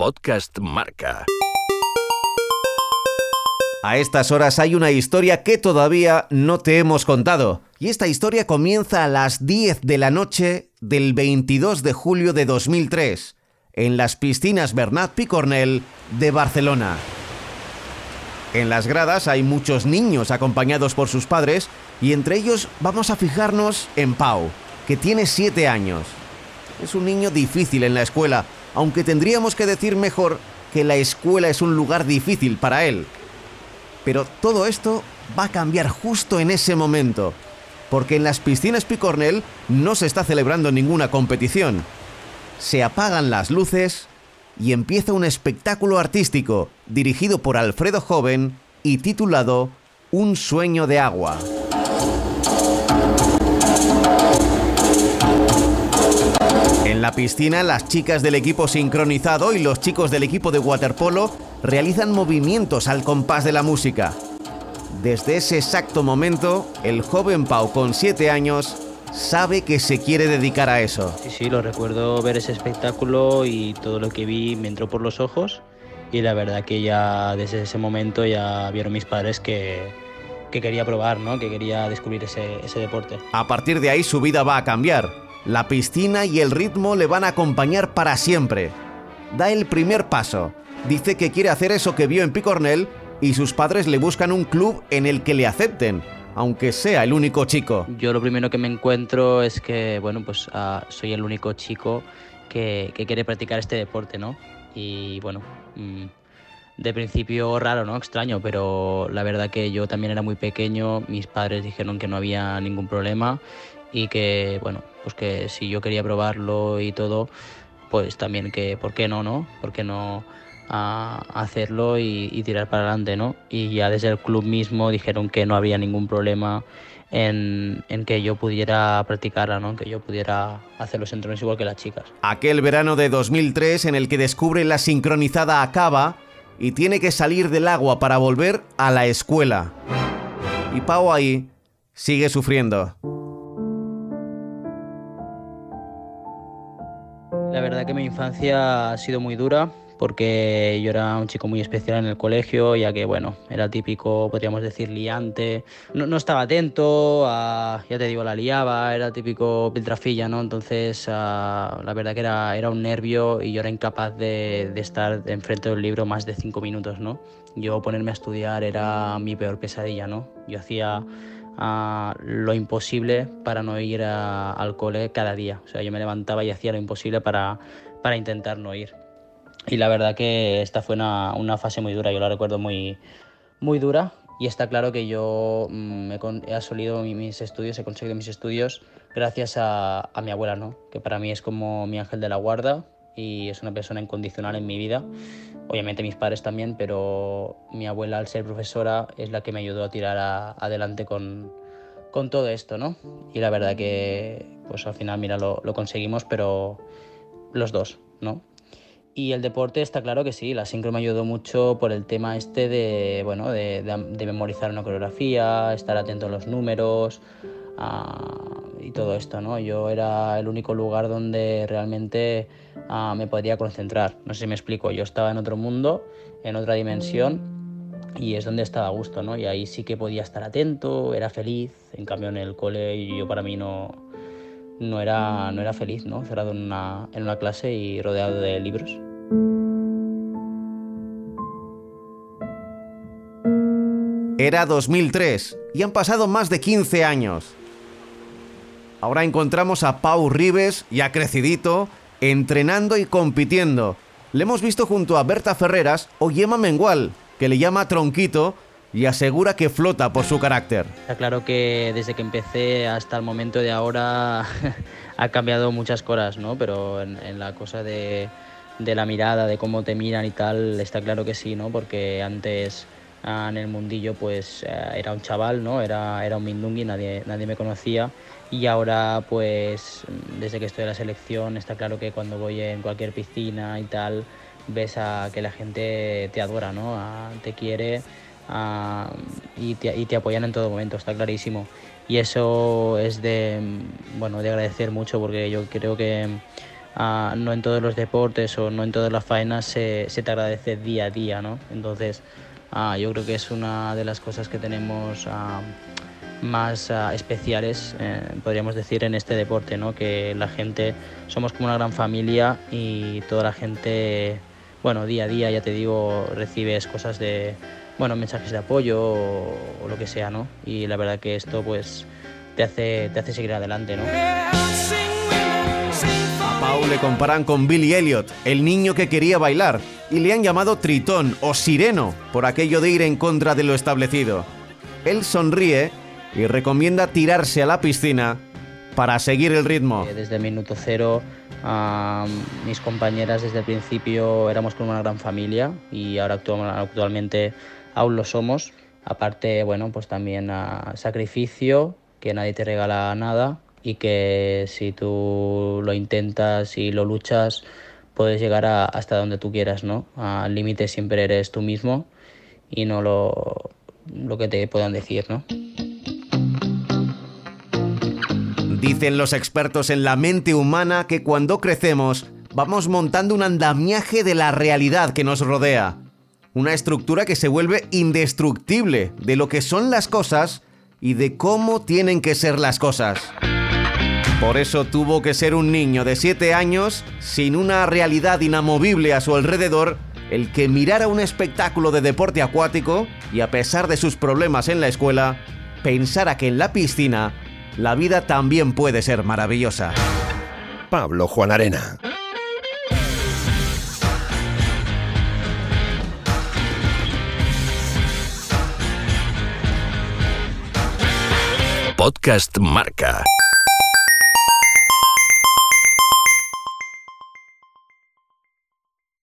Podcast Marca. A estas horas hay una historia que todavía no te hemos contado. Y esta historia comienza a las 10 de la noche del 22 de julio de 2003, en las piscinas Bernat Picornell de Barcelona. En las gradas hay muchos niños acompañados por sus padres y entre ellos vamos a fijarnos en Pau, que tiene 7 años. Es un niño difícil en la escuela, aunque tendríamos que decir mejor que la escuela es un lugar difícil para él. Pero todo esto va a cambiar justo en ese momento, porque en las piscinas Picornell no se está celebrando ninguna competición. Se apagan las luces y empieza un espectáculo artístico dirigido por Alfredo Joven y titulado Un sueño de agua. En la piscina, las chicas del equipo sincronizado y los chicos del equipo de waterpolo realizan movimientos al compás de la música. Desde ese exacto momento, el joven Pau con 7 años sabe que se quiere dedicar a eso. Sí, sí, lo recuerdo ver ese espectáculo y todo lo que vi me entró por los ojos y la verdad que ya desde ese momento ya vieron mis padres que, que quería probar, ¿no? que quería descubrir ese, ese deporte. A partir de ahí su vida va a cambiar. La piscina y el ritmo le van a acompañar para siempre. Da el primer paso. Dice que quiere hacer eso que vio en Picornell y sus padres le buscan un club en el que le acepten, aunque sea el único chico. Yo lo primero que me encuentro es que, bueno, pues ah, soy el único chico que, quiere practicar este deporte, ¿no? Y bueno, mm, de principio raro, ¿no? Extraño, pero la verdad que yo también era muy pequeño, mis padres dijeron que no había ningún problema y que, bueno, pues que si yo quería probarlo y todo, pues también que, ¿por qué no, no? ¿Por qué no hacerlo y, tirar para adelante, ¿no? Y ya desde el club mismo dijeron que no había ningún problema en, en, que yo pudiera practicarla, ¿no? que yo pudiera hacer los entrenos igual que las chicas. Aquel verano de 2003 en el que descubre la sincronizada acaba y tiene que salir del agua para volver a la escuela. Y Pau ahí sigue sufriendo. La verdad que mi infancia ha sido muy dura porque yo era un chico muy especial en el colegio, ya que, bueno, era típico, podríamos decir, liante. No, no estaba atento, a, ya te digo, la liaba, era típico piltrafilla, ¿no? Entonces, a, la verdad que era, era un nervio y yo era incapaz de, de estar enfrente del libro más de cinco minutos, ¿no? Yo ponerme a estudiar era mi peor pesadilla, ¿no? Yo hacía uh, lo imposible para no ir al cole cada día. O sea, yo me levantaba y hacía lo imposible para, para intentar no ir. Y la verdad que esta fue una, una, fase muy dura, yo la recuerdo muy, muy dura. Y está claro que yo mm, he, he solido mis estudios, he conseguido mis estudios gracias a, a mi abuela, ¿no? que para mí es como mi ángel de la guarda y es una persona incondicional en mi vida. Obviamente mis padres también, pero mi abuela al ser profesora es la que me ayudó a tirar a, adelante con, con, todo esto, ¿no? Y la verdad que pues al final, mira, lo, lo conseguimos, pero los dos, ¿no? Y el deporte está claro que sí, la sincro me ayudó mucho por el tema este de, bueno, de, de, de memorizar una coreografía, estar atento a los números uh, y todo esto, ¿no? Yo era el único lugar donde realmente uh, me podría concentrar. No sé si me explico, yo estaba en otro mundo, en otra dimensión y es donde estaba a gusto, ¿no? Y ahí sí que podía estar atento, era feliz, en cambio en el cole yo para mí no, no, era, no era feliz, ¿no? Cerrado en una, en una clase y rodeado de libros. Era 2003 y han pasado más de 15 años. Ahora encontramos a Pau Rives, ya crecidito, entrenando y compitiendo. Le hemos visto junto a Berta Ferreras o Yema Mengual, que le llama Tronquito y asegura que flota por su carácter. Está claro que desde que empecé hasta el momento de ahora ha cambiado muchas cosas, ¿no? Pero en, la cosa de, de, la mirada, de cómo te miran y tal, está claro que sí, ¿no? Porque antes en el mundillo pues eh, era un chaval, ¿no? Era, era un mindungui, nadie, nadie me conocía y ahora pues desde que estoy en la selección está claro que cuando voy en cualquier piscina y tal ves a que la gente te adora, ¿no? A, te quiere a, y, te, y, te, apoyan en todo momento, está clarísimo. Y eso es de, bueno, de agradecer mucho porque yo creo que ah, no en todos los deportes o no en todas las faenas se, se te agradece día a día, ¿no? Entonces, ah, yo creo que es una de las cosas que tenemos ah, más ah, especiales, eh, podríamos decir, en este deporte, ¿no? Que la gente, somos como una gran familia y toda la gente, bueno, día a día, ya te digo, recibes cosas de, bueno, mensajes de apoyo o, o lo que sea, ¿no? Y la verdad que esto, pues, te hace, te hace seguir adelante, ¿no? A Pau le comparan con Billy Elliot, el niño que quería bailar, y le han llamado Tritón o Sireno por aquello de ir en contra de lo establecido. Él sonríe y recomienda tirarse a la piscina para seguir el ritmo. Eh, Desde el minuto cero, ah, mis compañeras desde el principio éramos como una gran familia y ahora actual- actualmente aún lo somos. Aparte, bueno, pues también ah, sacrificio, que nadie te regala nada y que si tú lo intentas y lo luchas, puedes llegar a- hasta donde tú quieras, ¿no? Al límite siempre eres tú mismo y no lo, lo que te puedan decir, ¿no? Dicen los expertos en la mente humana que cuando crecemos vamos montando un andamiaje de la realidad que nos rodea. Una estructura que se vuelve indestructible de lo que son las cosas y de cómo tienen que ser las cosas. Por eso tuvo que ser un niño de 7 años, sin una realidad inamovible a su alrededor, el que mirara un espectáculo de deporte acuático y a pesar de sus problemas en la escuela, pensara que en la piscina la vida también puede ser maravillosa. Pablo Juan Arena. Podcast Marca.